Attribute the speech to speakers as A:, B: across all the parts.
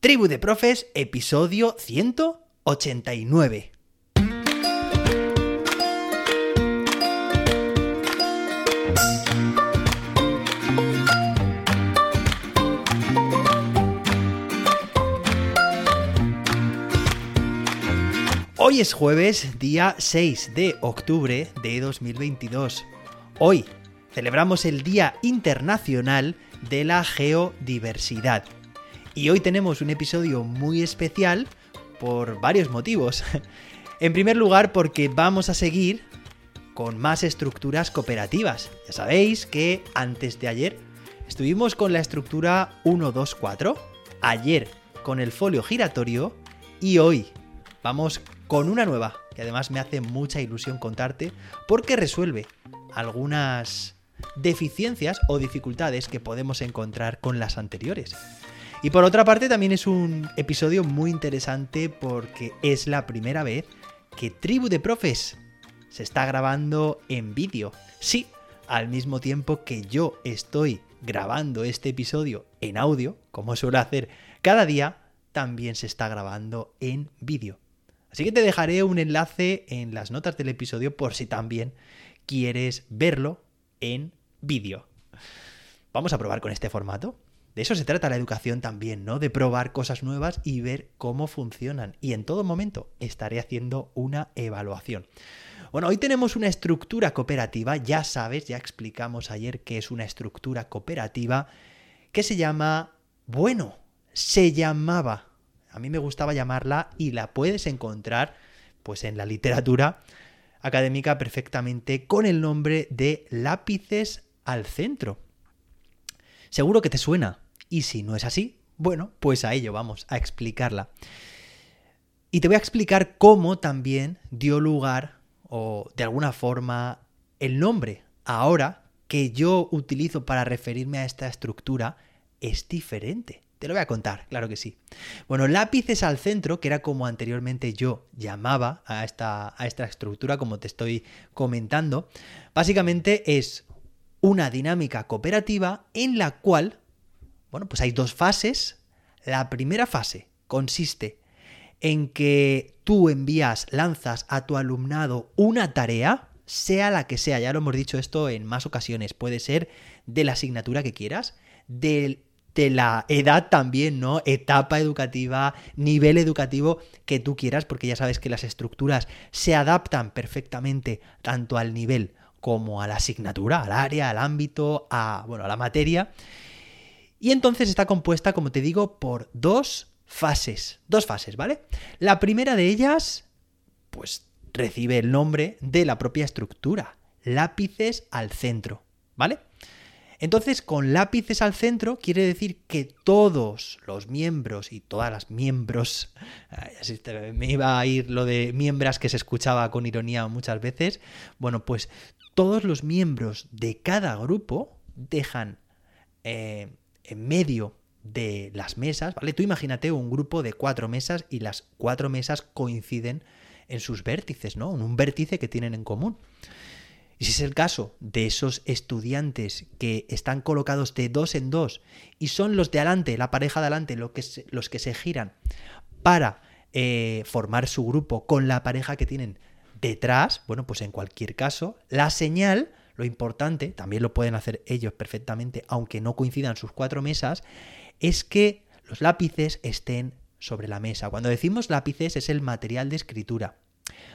A: Tribu de Profes, episodio 189. Hoy es jueves, día 6 de octubre de 2022. Hoy celebramos el Día Internacional de la Geodiversidad. Y hoy tenemos un episodio muy especial por varios motivos. En primer lugar, porque vamos a seguir con más estructuras cooperativas. Ya sabéis que antes de ayer estuvimos con la estructura 124, ayer con el folio giratorio y hoy vamos con una nueva, que además me hace mucha ilusión contarte porque resuelve algunas deficiencias o dificultades que podemos encontrar con las anteriores. Y por otra parte también es un episodio muy interesante porque es la primera vez que Tribu de Profes se está grabando en vídeo. Sí, al mismo tiempo que yo estoy grabando este episodio en audio, como suelo hacer cada día, también se está grabando en vídeo. Así que te dejaré un enlace en las notas del episodio por si también quieres verlo en vídeo. Vamos a probar con este formato. De eso se trata la educación también, ¿no? De probar cosas nuevas y ver cómo funcionan. Y en todo momento estaré haciendo una evaluación. Bueno, hoy tenemos una estructura cooperativa, ya sabes, ya explicamos ayer qué es una estructura cooperativa, que se llama, bueno, se llamaba, a mí me gustaba llamarla y la puedes encontrar pues en la literatura académica perfectamente con el nombre de lápices al centro. Seguro que te suena, y si no es así, bueno, pues a ello vamos a explicarla. Y te voy a explicar cómo también dio lugar, o de alguna forma, el nombre ahora que yo utilizo para referirme a esta estructura es diferente. Te lo voy a contar, claro que sí. Bueno, lápices al centro, que era como anteriormente yo llamaba a esta, a esta estructura, como te estoy comentando, básicamente es una dinámica cooperativa en la cual bueno, pues hay dos fases. La primera fase consiste en que tú envías, lanzas a tu alumnado una tarea, sea la que sea, ya lo hemos dicho esto en más ocasiones, puede ser de la asignatura que quieras, de, la edad también, ¿no? Etapa educativa, nivel educativo que tú quieras, porque ya sabes que las estructuras se adaptan perfectamente tanto al nivel como a la asignatura, al área, al ámbito, a, bueno, a la materia. Y entonces está compuesta, como te digo, por dos fases. Dos fases, ¿vale? La primera de ellas, pues recibe el nombre de la propia estructura. Lápices al centro, ¿vale? Entonces, con lápices al centro quiere decir que todos los miembros y todas las miembros, me iba a ir lo de miembros que se escuchaba con ironía muchas veces, bueno, pues todos los miembros de cada grupo dejan eh, en medio de las mesas, ¿vale? Tú imagínate un grupo de cuatro mesas y las cuatro mesas coinciden en sus vértices, ¿no? En un vértice que tienen en común. Y si es el caso de esos estudiantes que están colocados de dos en dos y son los de adelante, la pareja de adelante, los que se giran para eh, formar su grupo con la pareja que tienen detrás, bueno, pues en cualquier caso, la señal lo importante, también lo pueden hacer ellos perfectamente, aunque no coincidan sus cuatro mesas, es que los lápices estén sobre la mesa. Cuando decimos lápices es el material de escritura.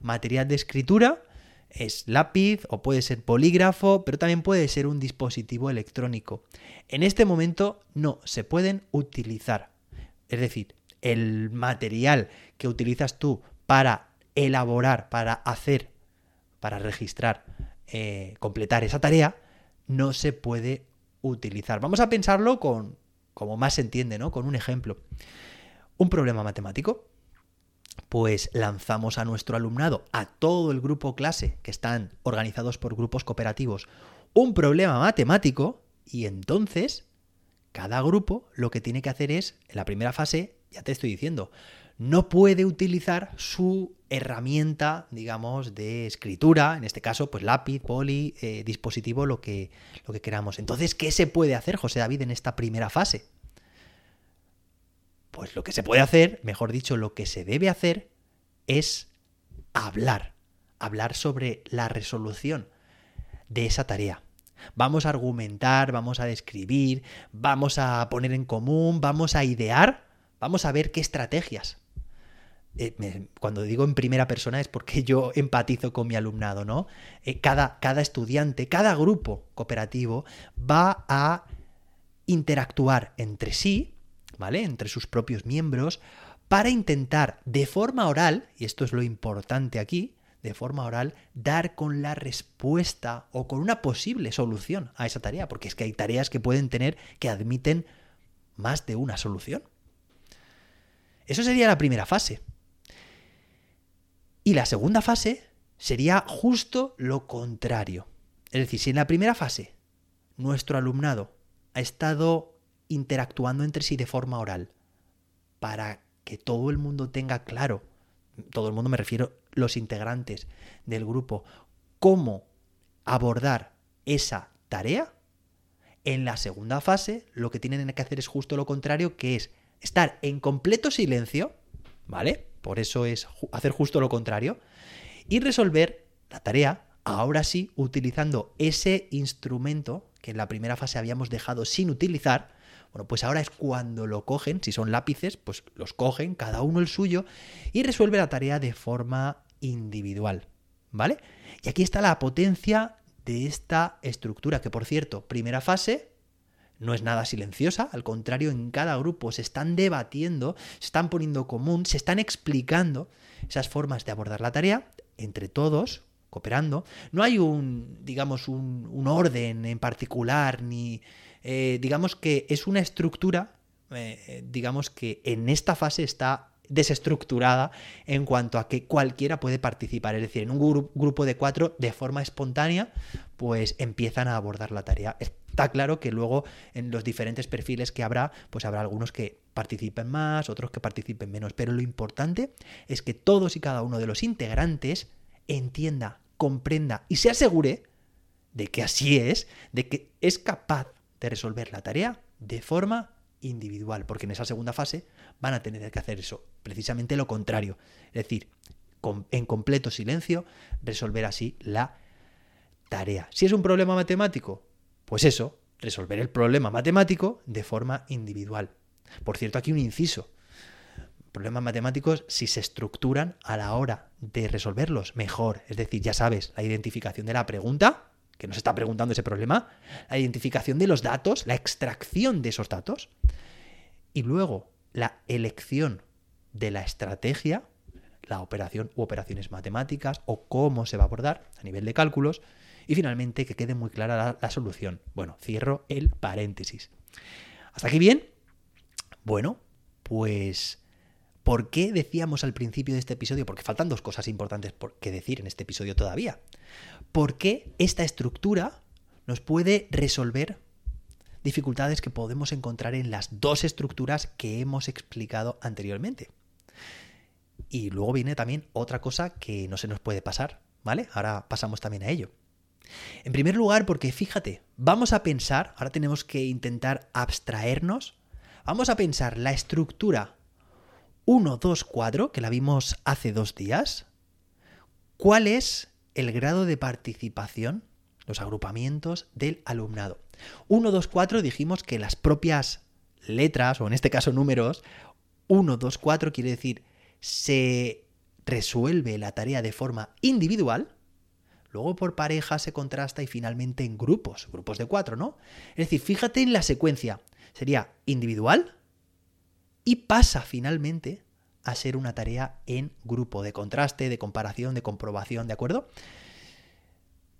A: Material de escritura es lápiz o puede ser polígrafo, pero también puede ser un dispositivo electrónico. En este momento no se pueden utilizar. Es decir, el material que utilizas tú para elaborar, para hacer, para registrar eh, completar esa tarea, no se puede utilizar. Vamos a pensarlo con, como más se entiende, ¿no? Con un ejemplo. Un problema matemático. Pues lanzamos a nuestro alumnado, a todo el grupo clase, que están organizados por grupos cooperativos, un problema matemático y entonces cada grupo lo que tiene que hacer es, en la primera fase, ya te estoy diciendo, no puede utilizar su herramienta, digamos, de escritura, en este caso, pues lápiz, poli, eh, dispositivo, lo que, lo que queramos. Entonces, ¿qué se puede hacer, José David, en esta primera fase? Pues lo que se puede hacer, mejor dicho, lo que se debe hacer es hablar, hablar sobre la resolución de esa tarea. Vamos a argumentar, vamos a describir, vamos a poner en común, vamos a idear, vamos a ver qué estrategias. Eh, cuando digo en primera persona es porque yo empatizo con mi alumnado, ¿no? Eh, cada, cada estudiante, cada grupo cooperativo va a interactuar entre sí, ¿vale? Entre sus propios miembros, para intentar de forma oral, y esto es lo importante aquí, de forma oral, dar con la respuesta o con una posible solución a esa tarea, porque es que hay tareas que pueden tener que admiten más de una solución. Eso sería la primera fase. Y la segunda fase sería justo lo contrario. Es decir, si en la primera fase nuestro alumnado ha estado interactuando entre sí de forma oral para que todo el mundo tenga claro, todo el mundo me refiero los integrantes del grupo, cómo abordar esa tarea, en la segunda fase lo que tienen que hacer es justo lo contrario, que es estar en completo silencio, ¿vale? Por eso es hacer justo lo contrario, y resolver la tarea, ahora sí, utilizando ese instrumento que en la primera fase habíamos dejado sin utilizar, bueno, pues ahora es cuando lo cogen, si son lápices, pues los cogen, cada uno el suyo, y resuelve la tarea de forma individual, ¿vale? Y aquí está la potencia de esta estructura, que por cierto, primera fase, no es nada silenciosa, al contrario, en cada grupo se están debatiendo, se están poniendo común, se están explicando esas formas de abordar la tarea entre todos, cooperando. No hay un, digamos, un, orden en particular, ni eh, digamos que es una estructura, eh, digamos que en esta fase está desestructurada en cuanto a que cualquiera puede participar. Es decir, en un grupo de cuatro, de forma espontánea, pues empiezan a abordar la tarea. Está claro que luego en los diferentes perfiles que habrá, pues habrá algunos que participen más, otros que participen menos. Pero lo importante es que todos y cada uno de los integrantes entienda comprenda y se asegure de que así es, de que es capaz de resolver la tarea de forma individual, porque en esa segunda fase van a tener que hacer eso, precisamente lo contrario, es decir, en completo silencio, resolver así la tarea. Si es un problema matemático, pues eso, resolver el problema matemático de forma individual. Por cierto, aquí un inciso problemas matemáticos, si se estructuran a la hora de resolverlos, mejor. Es decir, ya sabes, la identificación de la pregunta, que nos está preguntando ese problema, la identificación de los datos, la extracción de esos datos, y luego la elección de la estrategia, la operación u operaciones matemáticas, o cómo se va a abordar a nivel de cálculos, y finalmente que quede muy clara la, solución. Bueno, cierro el paréntesis. ¿Hasta aquí bien? Bueno, pues ¿Por qué decíamos al principio de este episodio? Porque faltan dos cosas importantes por que decir en este episodio todavía. ¿Por qué esta estructura nos puede resolver dificultades que podemos encontrar en las dos estructuras que hemos explicado anteriormente? Y luego viene también otra cosa que no se nos puede pasar, ¿vale? Ahora pasamos también a ello. En primer lugar, porque fíjate, vamos a pensar, ahora tenemos que intentar abstraernos, vamos a pensar la estructura 1, 2, 4, que la vimos hace dos días, ¿cuál es el grado de participación, los agrupamientos del alumnado? 1, 2, 4 dijimos que las propias letras, o en este caso números, 1, 2, 4 quiere decir se resuelve la tarea de forma individual, luego por pareja se contrasta y finalmente en grupos, grupos de cuatro, ¿no? Es decir, fíjate en la secuencia, sería individual, y pasa finalmente a ser una tarea en grupo, de contraste, de comparación, de comprobación, ¿de acuerdo?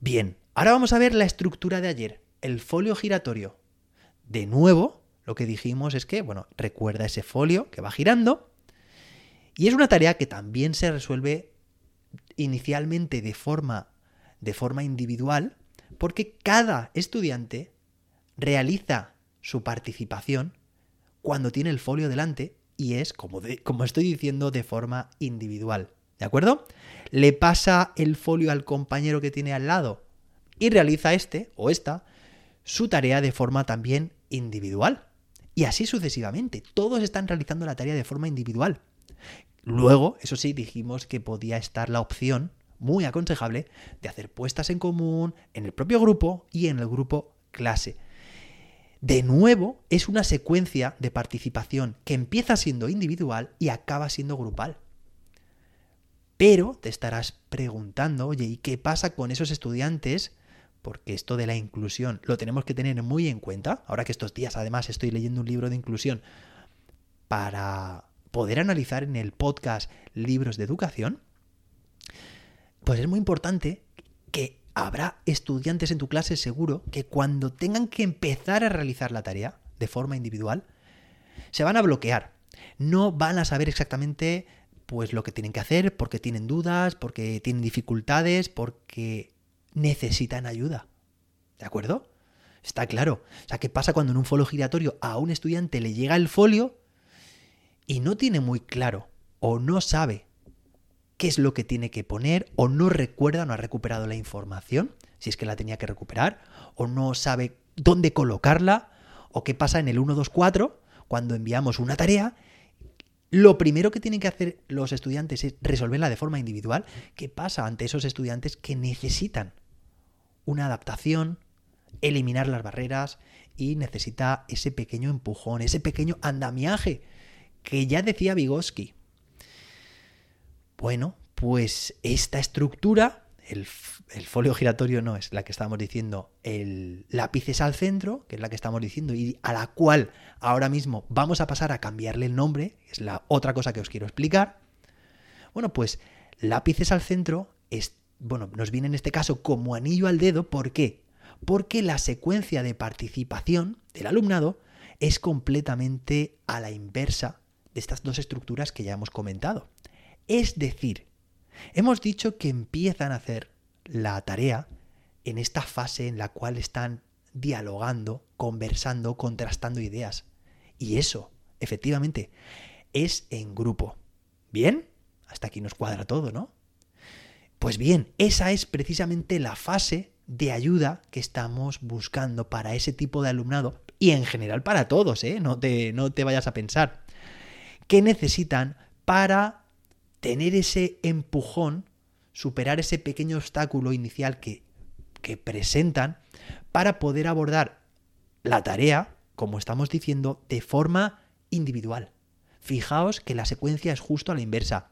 A: Bien, ahora vamos a ver la estructura de ayer, el folio giratorio. De nuevo, lo que dijimos es que, bueno, recuerda ese folio que va girando y es una tarea que también se resuelve inicialmente de forma, de forma individual porque cada estudiante realiza su participación cuando tiene el folio delante y es, como, como estoy diciendo, de forma individual. ¿De acuerdo? Le pasa el folio al compañero que tiene al lado y realiza este o esta su tarea de forma también individual. Y así sucesivamente. Todos están realizando la tarea de forma individual. Luego, eso sí, dijimos que podía estar la opción, muy aconsejable, de hacer puestas en común en el propio grupo y en el grupo clase. De nuevo, es una secuencia de participación que empieza siendo individual y acaba siendo grupal. Pero te estarás preguntando, oye, ¿y qué pasa con esos estudiantes? Porque esto de la inclusión lo tenemos que tener muy en cuenta. Ahora que estos días además estoy leyendo un libro de inclusión para poder analizar en el podcast libros de educación, pues es muy importante que habrá estudiantes en tu clase seguro que cuando tengan que empezar a realizar la tarea de forma individual, se van a bloquear. No van a saber exactamente pues lo que tienen que hacer, porque tienen dudas, porque tienen dificultades, porque necesitan ayuda. ¿De acuerdo? Está claro. O sea, ¿qué pasa cuando en un folio giratorio a un estudiante le llega el folio y no tiene muy claro o no sabe qué es lo que tiene que poner o no recuerda, no ha recuperado la información, si es que la tenía que recuperar, o no sabe dónde colocarla, o qué pasa en el 124 cuando enviamos una tarea, lo primero que tienen que hacer los estudiantes es resolverla de forma individual. ¿Qué pasa ante esos estudiantes que necesitan una adaptación, eliminar las barreras y necesita ese pequeño empujón, ese pequeño andamiaje que ya decía Vygotsky? Bueno, pues esta estructura, el, folio giratorio no es la que estamos diciendo, el lápices al centro, que es la que estamos diciendo, y a la cual ahora mismo vamos a pasar a cambiarle el nombre, es la otra cosa que os quiero explicar. Bueno, pues lápices al centro es, bueno, nos viene en este caso como anillo al dedo, ¿por qué? Porque la secuencia de participación del alumnado es completamente a la inversa de estas dos estructuras que ya hemos comentado. Es decir, hemos dicho que empiezan a hacer la tarea en esta fase en la cual están dialogando, conversando, contrastando ideas. Y eso, efectivamente, es en grupo. ¿Bien? Hasta aquí nos cuadra todo, ¿no? Pues bien, esa es precisamente la fase de ayuda que estamos buscando para ese tipo de alumnado y en general para todos, ¿eh? No te, no te vayas a pensar. ¿Qué necesitan para tener ese empujón, superar ese pequeño obstáculo inicial que, que presentan para poder abordar la tarea, como estamos diciendo, de forma individual. Fijaos que la secuencia es justo a la inversa.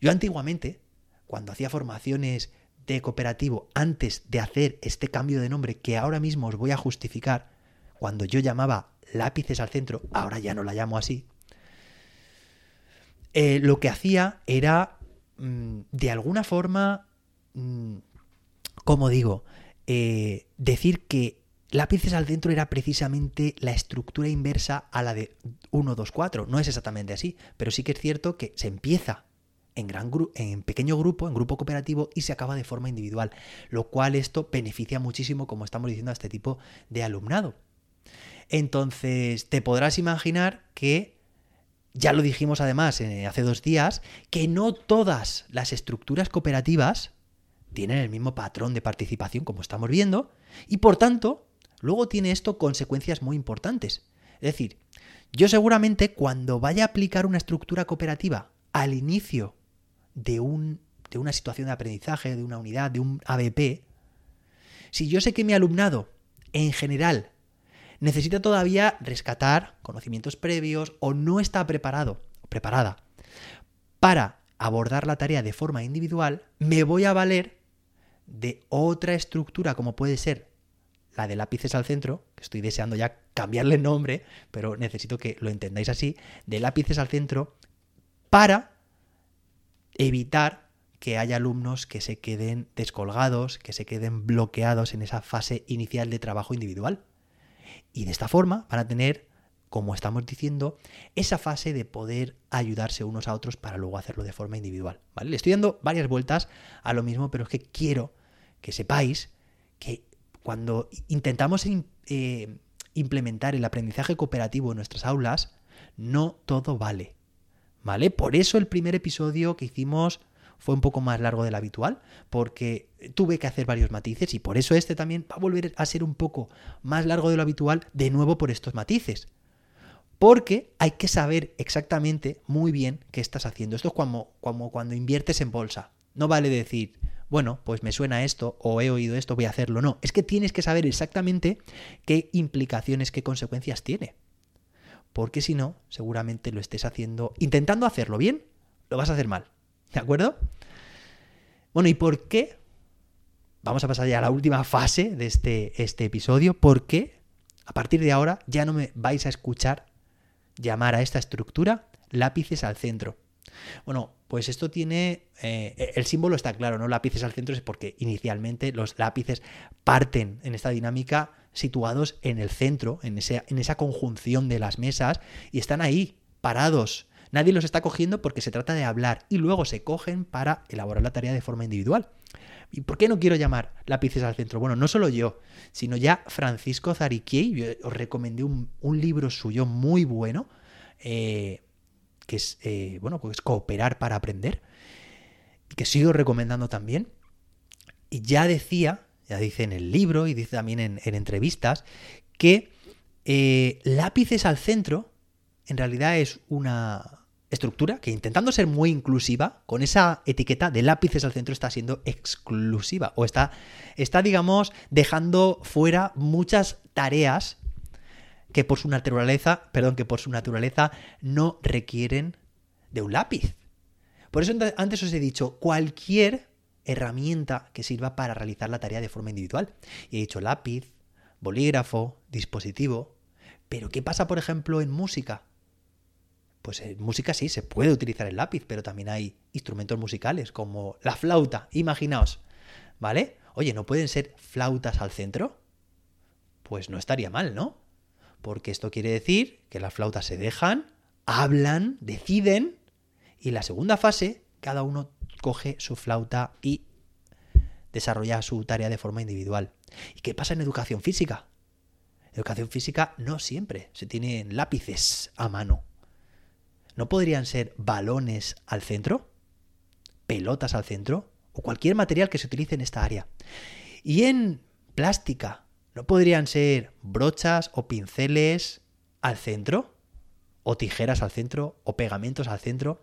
A: Yo antiguamente, cuando hacía formaciones de cooperativo, antes de hacer este cambio de nombre que ahora mismo os voy a justificar, cuando yo llamaba lápices al centro, ahora ya no la llamo así, eh, lo que hacía era, mm, de alguna forma, mm, como digo, eh, decir que lápices al centro era precisamente la estructura inversa a la de 1, 2, 4. No es exactamente así, pero sí que es cierto que se empieza en, gran en pequeño grupo, en grupo cooperativo, y se acaba de forma individual, lo cual esto beneficia muchísimo, como estamos diciendo, a este tipo de alumnado. Entonces, te podrás imaginar que ya lo dijimos además eh, hace dos días, que no todas las estructuras cooperativas tienen el mismo patrón de participación como estamos viendo, y por tanto, luego tiene esto consecuencias muy importantes. Es decir, yo seguramente cuando vaya a aplicar una estructura cooperativa al inicio de, un, de una situación de aprendizaje, de una unidad, de un ABP, si yo sé que mi alumnado en general necesita todavía rescatar conocimientos previos o no está preparado preparada para abordar la tarea de forma individual, me voy a valer de otra estructura como puede ser la de lápices al centro, que estoy deseando ya cambiarle nombre, pero necesito que lo entendáis así, de lápices al centro, para evitar que haya alumnos que se queden descolgados, que se queden bloqueados en esa fase inicial de trabajo individual. Y de esta forma van a tener, como estamos diciendo, esa fase de poder ayudarse unos a otros para luego hacerlo de forma individual. ¿vale? Le estoy dando varias vueltas a lo mismo, pero es que quiero que sepáis que cuando intentamos eh, implementar el aprendizaje cooperativo en nuestras aulas, no todo vale. ¿Vale? Por eso el primer episodio que hicimos fue un poco más largo del habitual, porque tuve que hacer varios matices y por eso este también va a volver a ser un poco más largo de lo habitual, de nuevo por estos matices. Porque hay que saber exactamente muy bien qué estás haciendo. Esto es como, como cuando inviertes en bolsa. No vale decir, bueno, pues me suena esto o he oído esto, voy a hacerlo. No, es que tienes que saber exactamente qué implicaciones, qué consecuencias tiene. Porque si no, seguramente lo estés haciendo, intentando hacerlo bien, lo vas a hacer mal. ¿De acuerdo? Bueno, ¿y por qué? Vamos a pasar ya a la última fase de este, este episodio. ¿Por qué? A partir de ahora ya no me vais a escuchar llamar a esta estructura lápices al centro. Bueno, pues esto tiene, eh, el símbolo está claro, ¿no? Lápices al centro es porque inicialmente los lápices parten en esta dinámica situados en el centro, en, en esa conjunción de las mesas, y están ahí, parados. Nadie los está cogiendo porque se trata de hablar y luego se cogen para elaborar la tarea de forma individual. ¿Y por qué no quiero llamar lápices al centro? Bueno, no solo yo, sino ya Francisco Zariquiei, os recomendé un, libro suyo muy bueno, eh, que es, eh, bueno, pues cooperar para aprender, que sigo recomendando también. Y ya decía, ya dice en el libro y dice también en, entrevistas, que eh, lápices al centro en realidad es una estructura que intentando ser muy inclusiva, con esa etiqueta de lápices al centro está siendo exclusiva o está, está digamos, dejando fuera muchas tareas que por su naturaleza, perdón, que por su naturaleza no requieren de un lápiz. Por eso antes os he dicho cualquier herramienta que sirva para realizar la tarea de forma individual. Y he dicho lápiz, bolígrafo, dispositivo. Pero ¿qué pasa, por ejemplo, en música? Pues en música sí, se puede utilizar el lápiz, pero también hay instrumentos musicales como la flauta, imaginaos. ¿Vale? Oye, ¿no pueden ser flautas al centro? Pues no estaría mal, ¿no? porque esto quiere decir que las flautas se dejan, hablan, deciden, y la segunda fase, cada uno coge su flauta y desarrolla su tarea de forma individual. ¿Y qué pasa en educación física? educación física no siempre se tienen lápices a mano. ¿No podrían ser balones al centro? ¿Pelotas al centro? ¿O cualquier material que se utilice en esta área? Y en plástica, ¿No podrían ser brochas o pinceles al centro? ¿O tijeras al centro? ¿O pegamentos al centro?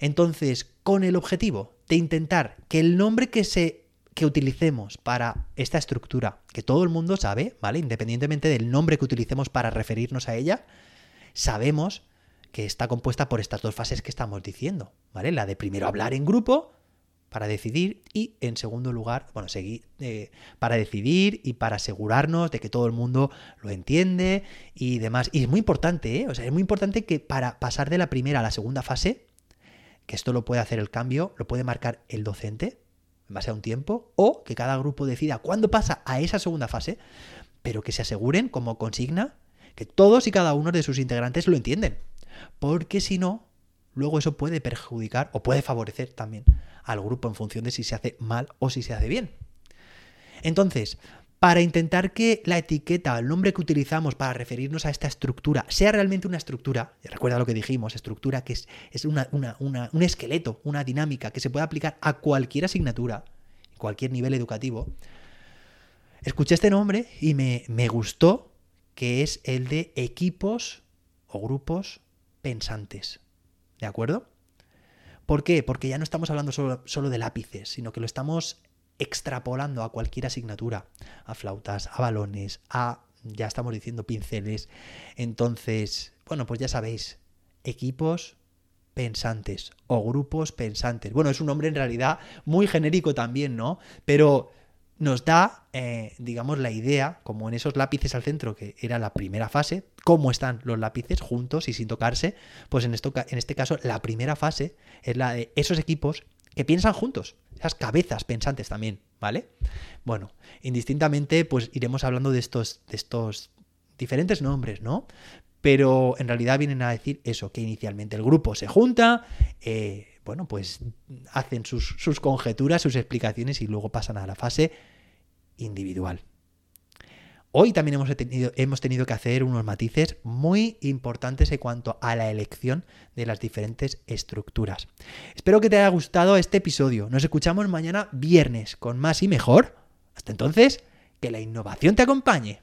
A: Entonces, con el objetivo de intentar que el nombre que se que utilicemos para esta estructura, que todo el mundo sabe, ¿vale? Independientemente del nombre que utilicemos para referirnos a ella, sabemos que está compuesta por estas dos fases que estamos diciendo, ¿vale? La de primero hablar en grupo para decidir y en segundo lugar, bueno, seguir, eh, para decidir y para asegurarnos de que todo el mundo lo entiende y demás. Y es muy importante, ¿eh? O sea, es muy importante que para pasar de la primera a la segunda fase, que esto lo puede hacer el cambio, lo puede marcar el docente en base a un tiempo, o que cada grupo decida cuándo pasa a esa segunda fase, pero que se aseguren como consigna que todos y cada uno de sus integrantes lo entienden. Porque si no, luego eso puede perjudicar o puede favorecer también al grupo en función de si se hace mal o si se hace bien. Entonces, para intentar que la etiqueta, el nombre que utilizamos para referirnos a esta estructura, sea realmente una estructura, recuerda lo que dijimos, estructura que es, es un esqueleto, una dinámica que se puede aplicar a cualquier asignatura, cualquier nivel educativo, escuché este nombre y me, me gustó, que es el de equipos o grupos pensantes. ¿De acuerdo? ¿Por qué? Porque ya no estamos hablando solo, de lápices, sino que lo estamos extrapolando a cualquier asignatura, a flautas, a balones, a, ya estamos diciendo, pinceles. Entonces, bueno, pues ya sabéis, equipos pensantes o grupos pensantes. Bueno, es un nombre en realidad muy genérico también, ¿no? Pero nos da, eh, digamos, la idea, como en esos lápices al centro, que era la primera fase, cómo están los lápices juntos y sin tocarse, pues en, esto, en este caso la primera fase es la de esos equipos que piensan juntos, esas cabezas pensantes también, ¿vale? Bueno, indistintamente, pues iremos hablando de estos, de estos diferentes nombres, ¿no? Pero en realidad vienen a decir eso, que inicialmente el grupo se junta, eh, bueno, pues hacen sus, sus conjeturas, sus explicaciones y luego pasan a la fase individual. Hoy también hemos tenido, hemos tenido, que hacer unos matices muy importantes en cuanto a la elección de las diferentes estructuras. Espero que te haya gustado este episodio. Nos escuchamos mañana viernes con más y mejor. Hasta entonces, que la innovación te acompañe.